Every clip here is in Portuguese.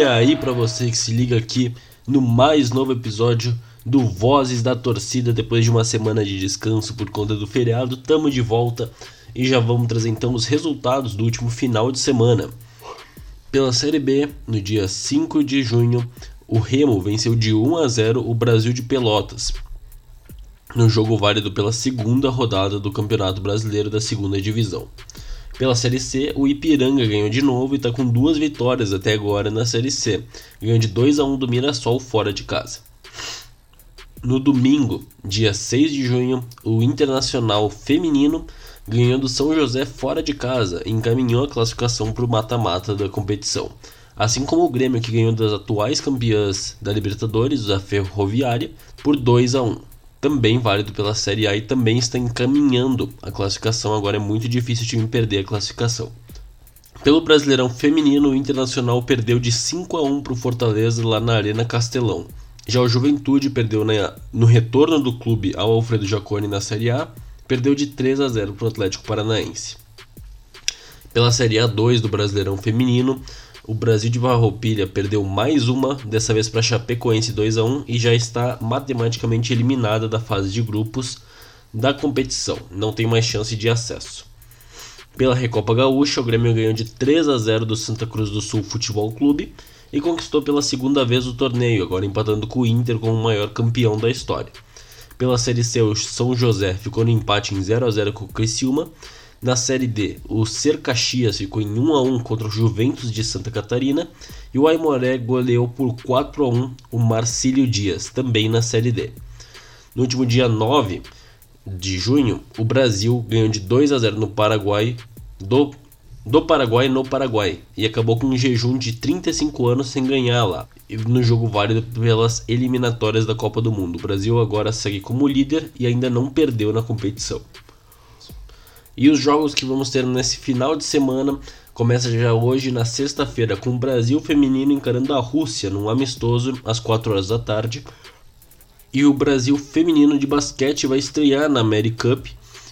E aí para você que se liga aqui no mais novo episódio do Vozes da Torcida depois de uma semana de descanso por conta do feriado, tamo de volta e já vamos trazer então os resultados do último final de semana. Pela Série B, no dia 5 de junho, o Remo venceu de 1 a 0 o Brasil de Pelotas, no jogo válido pela segunda rodada do Campeonato Brasileiro da Segunda Divisão. Pela Série C, o Ipiranga ganhou de novo e está com duas vitórias até agora na Série C. Ganhou de 2 a 1 do Mirassol fora de casa. No domingo, dia 6 de junho, o Internacional Feminino ganhou do São José fora de casa e encaminhou a classificação para o mata-mata da competição. Assim como o Grêmio, que ganhou das atuais campeãs da Libertadores, a Ferroviária, por 2 a 1 também válido pela Série A e também está encaminhando a classificação. Agora é muito difícil o time perder a classificação. Pelo Brasileirão Feminino, o Internacional perdeu de 5 a 1 para o Fortaleza lá na Arena Castelão. Já o Juventude perdeu na, no retorno do clube ao Alfredo Jaconi na Série A, perdeu de 3 a 0 para o Atlético Paranaense. Pela Série A2 do Brasileirão Feminino, o Brasil de Varroupilha perdeu mais uma, dessa vez para Chapecoense 2 a 1 e já está matematicamente eliminada da fase de grupos da competição. Não tem mais chance de acesso. Pela Recopa Gaúcha, o Grêmio ganhou de 3 a 0 do Santa Cruz do Sul Futebol Clube e conquistou pela segunda vez o torneio, agora empatando com o Inter como o maior campeão da história. Pela Série C, o São José ficou no empate em 0 a 0 com o Criciúma na Série D, o Ser Caxias ficou em 1 a 1 contra o Juventus de Santa Catarina e o Aimoré goleou por 4 a 1 o Marcílio Dias, também na Série D. No último dia 9 de junho, o Brasil ganhou de 2 a 0 no Paraguai do, do Paraguai no Paraguai e acabou com um jejum de 35 anos sem ganhar lá no jogo válido pelas eliminatórias da Copa do Mundo. O Brasil agora segue como líder e ainda não perdeu na competição. E os jogos que vamos ter nesse final de semana começa já hoje na sexta-feira com o Brasil feminino encarando a Rússia num amistoso às 4 horas da tarde. E o Brasil feminino de basquete vai estrear na Cup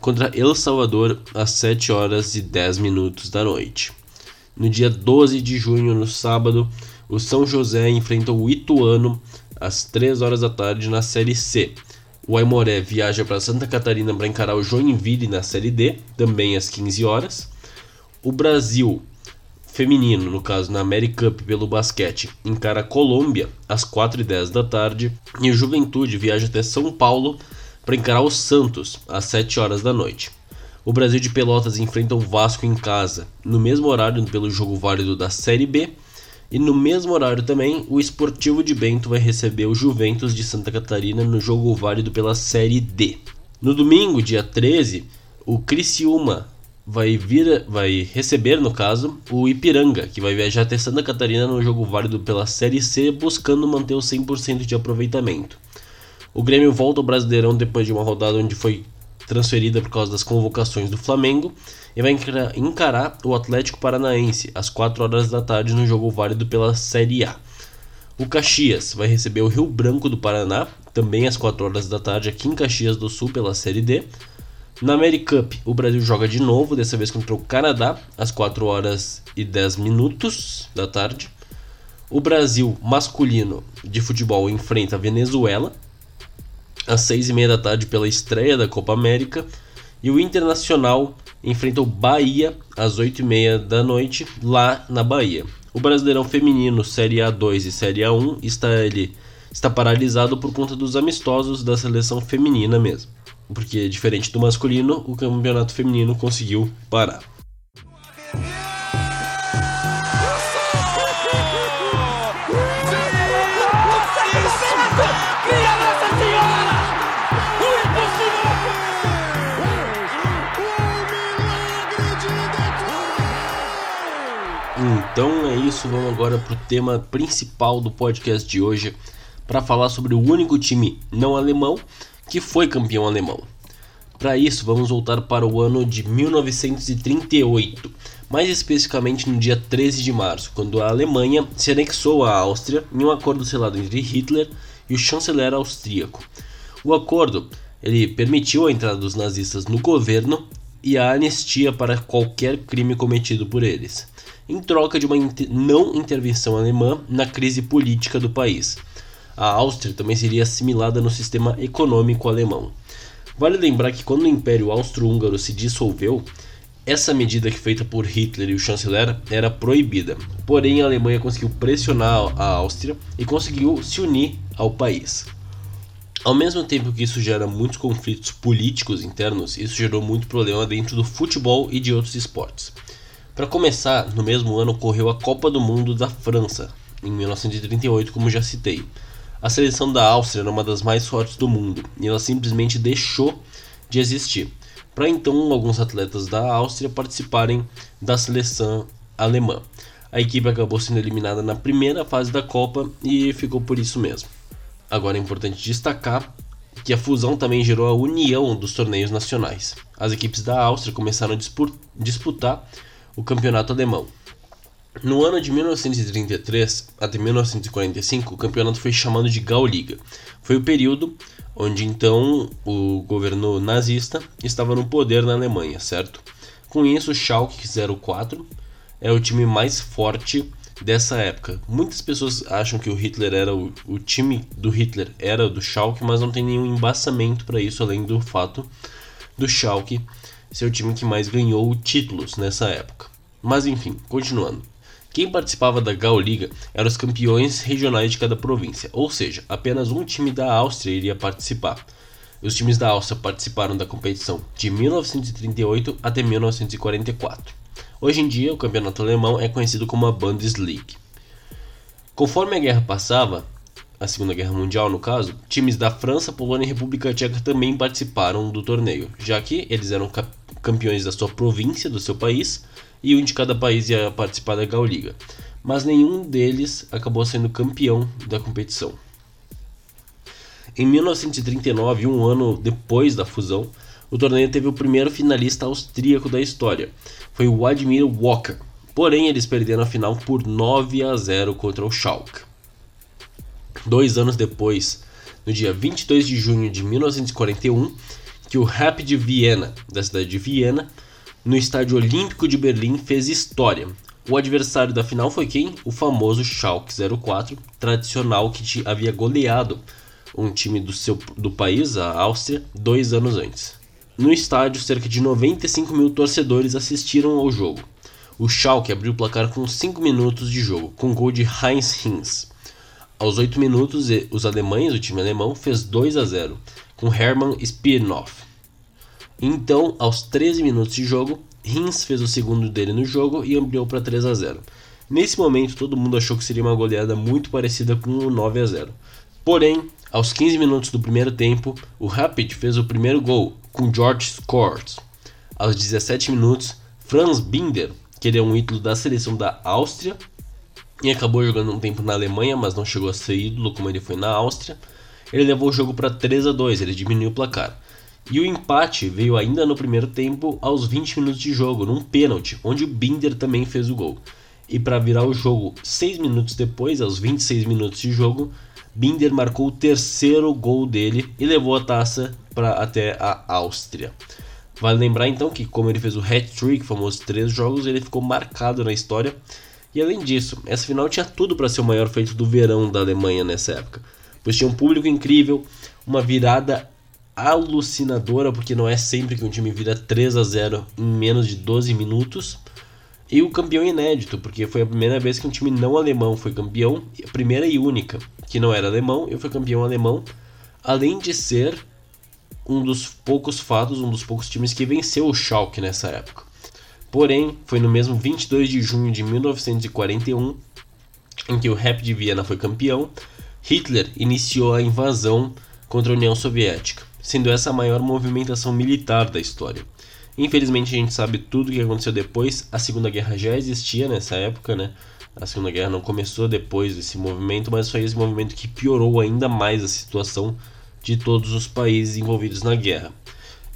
contra El Salvador às 7 horas e 10 minutos da noite. No dia 12 de junho, no sábado, o São José enfrenta o Ituano às 3 horas da tarde na Série C. O Aimoré viaja para Santa Catarina para encarar o Joinville na Série D, também às 15 horas. O Brasil feminino, no caso na Cup pelo basquete, encara a Colômbia às 4h10 da tarde. E o Juventude viaja até São Paulo para encarar o Santos às 7 horas da noite. O Brasil de Pelotas enfrenta o Vasco em casa, no mesmo horário pelo jogo válido da Série B. E no mesmo horário também, o Esportivo de Bento vai receber o Juventus de Santa Catarina no jogo válido pela Série D. No domingo, dia 13, o Criciúma vai vir, vai receber, no caso, o Ipiranga, que vai viajar até Santa Catarina no jogo válido pela Série C, buscando manter o 100% de aproveitamento. O Grêmio volta ao Brasileirão depois de uma rodada onde foi transferida por causa das convocações do Flamengo e vai encarar o Atlético Paranaense às 4 horas da tarde no jogo válido pela Série A. O Caxias vai receber o Rio Branco do Paraná, também às 4 horas da tarde aqui em Caxias do Sul pela Série D. Na Cup, o Brasil joga de novo, dessa vez contra o Canadá, às 4 horas e 10 minutos da tarde. O Brasil masculino de futebol enfrenta a Venezuela, às 6 e meia da tarde pela estreia da Copa América. E o Internacional enfrenta o Bahia às 8 e meia da noite lá na Bahia. O Brasileirão Feminino Série A2 e Série A1 está, ele, está paralisado por conta dos amistosos da seleção feminina mesmo. Porque, diferente do masculino, o campeonato feminino conseguiu parar. Então é isso, vamos agora para o tema principal do podcast de hoje, para falar sobre o único time não alemão que foi campeão alemão. Para isso, vamos voltar para o ano de 1938, mais especificamente no dia 13 de março, quando a Alemanha se anexou à Áustria em um acordo selado entre Hitler e o chanceler austríaco. O acordo ele permitiu a entrada dos nazistas no governo e a anistia para qualquer crime cometido por eles, em troca de uma não intervenção alemã na crise política do país. A Áustria também seria assimilada no sistema econômico alemão. Vale lembrar que quando o Império Austro-Húngaro se dissolveu, essa medida que feita por Hitler e o chanceler era proibida. Porém, a Alemanha conseguiu pressionar a Áustria e conseguiu se unir ao país. Ao mesmo tempo que isso gera muitos conflitos políticos internos, isso gerou muito problema dentro do futebol e de outros esportes. Para começar, no mesmo ano ocorreu a Copa do Mundo da França, em 1938, como já citei. A seleção da Áustria era uma das mais fortes do mundo e ela simplesmente deixou de existir. Para então, alguns atletas da Áustria participarem da seleção alemã. A equipe acabou sendo eliminada na primeira fase da Copa e ficou por isso mesmo. Agora é importante destacar que a fusão também gerou a união dos torneios nacionais. As equipes da Áustria começaram a disputar o campeonato alemão. No ano de 1933 até 1945, o campeonato foi chamado de Gauliga. Foi o período onde então o governo nazista estava no poder na Alemanha, certo? Com isso, o Schalke 04 é o time mais forte dessa época. Muitas pessoas acham que o Hitler era o, o time do Hitler era do Schalke, mas não tem nenhum embasamento para isso além do fato do Schalke ser o time que mais ganhou títulos nessa época. Mas enfim, continuando. Quem participava da Gauliga eram os campeões regionais de cada província, ou seja, apenas um time da Áustria iria participar. Os times da Áustria participaram da competição de 1938 até 1944. Hoje em dia, o campeonato alemão é conhecido como a Bundesliga. Conforme a guerra passava, a Segunda Guerra Mundial no caso, times da França, Polônia e República Tcheca também participaram do torneio, já que eles eram campeões da sua província, do seu país, e um de cada país ia participar da Gauliga. Mas nenhum deles acabou sendo campeão da competição. Em 1939, um ano depois da fusão, o torneio teve o primeiro finalista austríaco da história. Foi o Vladimir Walker. Porém, eles perderam a final por 9 a 0 contra o Schalke. Dois anos depois, no dia 22 de junho de 1941, que o Rapid Viena, da cidade de Viena, no Estádio Olímpico de Berlim, fez história. O adversário da final foi quem? O famoso Schalke 04, tradicional que havia goleado um time do, seu, do país, a Áustria, dois anos antes. No estádio, cerca de 95 mil torcedores assistiram ao jogo. O Schalke abriu o placar com 5 minutos de jogo, com gol de Heinz Hinz. Aos 8 minutos, os alemães, o time alemão, fez 2 a 0, com Hermann Spiernoff. Então, aos 13 minutos de jogo, Hinz fez o segundo dele no jogo e ampliou para 3 a 0. Nesse momento, todo mundo achou que seria uma goleada muito parecida com o 9 a 0. Porém, aos 15 minutos do primeiro tempo, o Rapid fez o primeiro gol, com George Scores. Aos 17 minutos, Franz Binder, que ele é um ídolo da seleção da Áustria, e acabou jogando um tempo na Alemanha, mas não chegou a ser ídolo como ele foi na Áustria. Ele levou o jogo para 3 a 2, ele diminuiu o placar. E o empate veio ainda no primeiro tempo, aos 20 minutos de jogo, num pênalti, onde o Binder também fez o gol. E para virar o jogo 6 minutos depois, aos 26 minutos de jogo, Binder marcou o terceiro gol dele e levou a taça para até a Áustria. Vale lembrar então que, como ele fez o hat-trick, famosos três jogos, ele ficou marcado na história. E além disso, essa final tinha tudo para ser o maior feito do verão da Alemanha nessa época, pois tinha um público incrível, uma virada alucinadora, porque não é sempre que um time vira 3 a 0 em menos de 12 minutos. E o campeão inédito, porque foi a primeira vez que um time não alemão foi campeão, a primeira e única que não era alemão, e foi campeão alemão, além de ser um dos poucos fatos, um dos poucos times que venceu o Schalke nessa época. Porém, foi no mesmo 22 de junho de 1941 em que o Rapid de Viena foi campeão, Hitler iniciou a invasão contra a União Soviética, sendo essa a maior movimentação militar da história. Infelizmente a gente sabe tudo o que aconteceu depois. A Segunda Guerra já existia nessa época, né? A Segunda Guerra não começou depois desse movimento, mas foi esse movimento que piorou ainda mais a situação de todos os países envolvidos na guerra.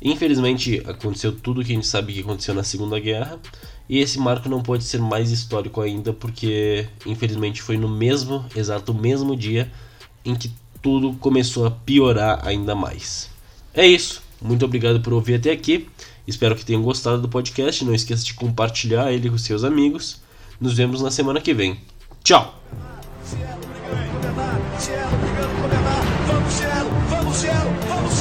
Infelizmente aconteceu tudo o que a gente sabe que aconteceu na Segunda Guerra, e esse marco não pode ser mais histórico ainda, porque infelizmente foi no mesmo, exato mesmo dia em que tudo começou a piorar ainda mais. É isso. Muito obrigado por ouvir até aqui. Espero que tenham gostado do podcast. Não esqueça de compartilhar ele com seus amigos. Nos vemos na semana que vem. Tchau! Vamos.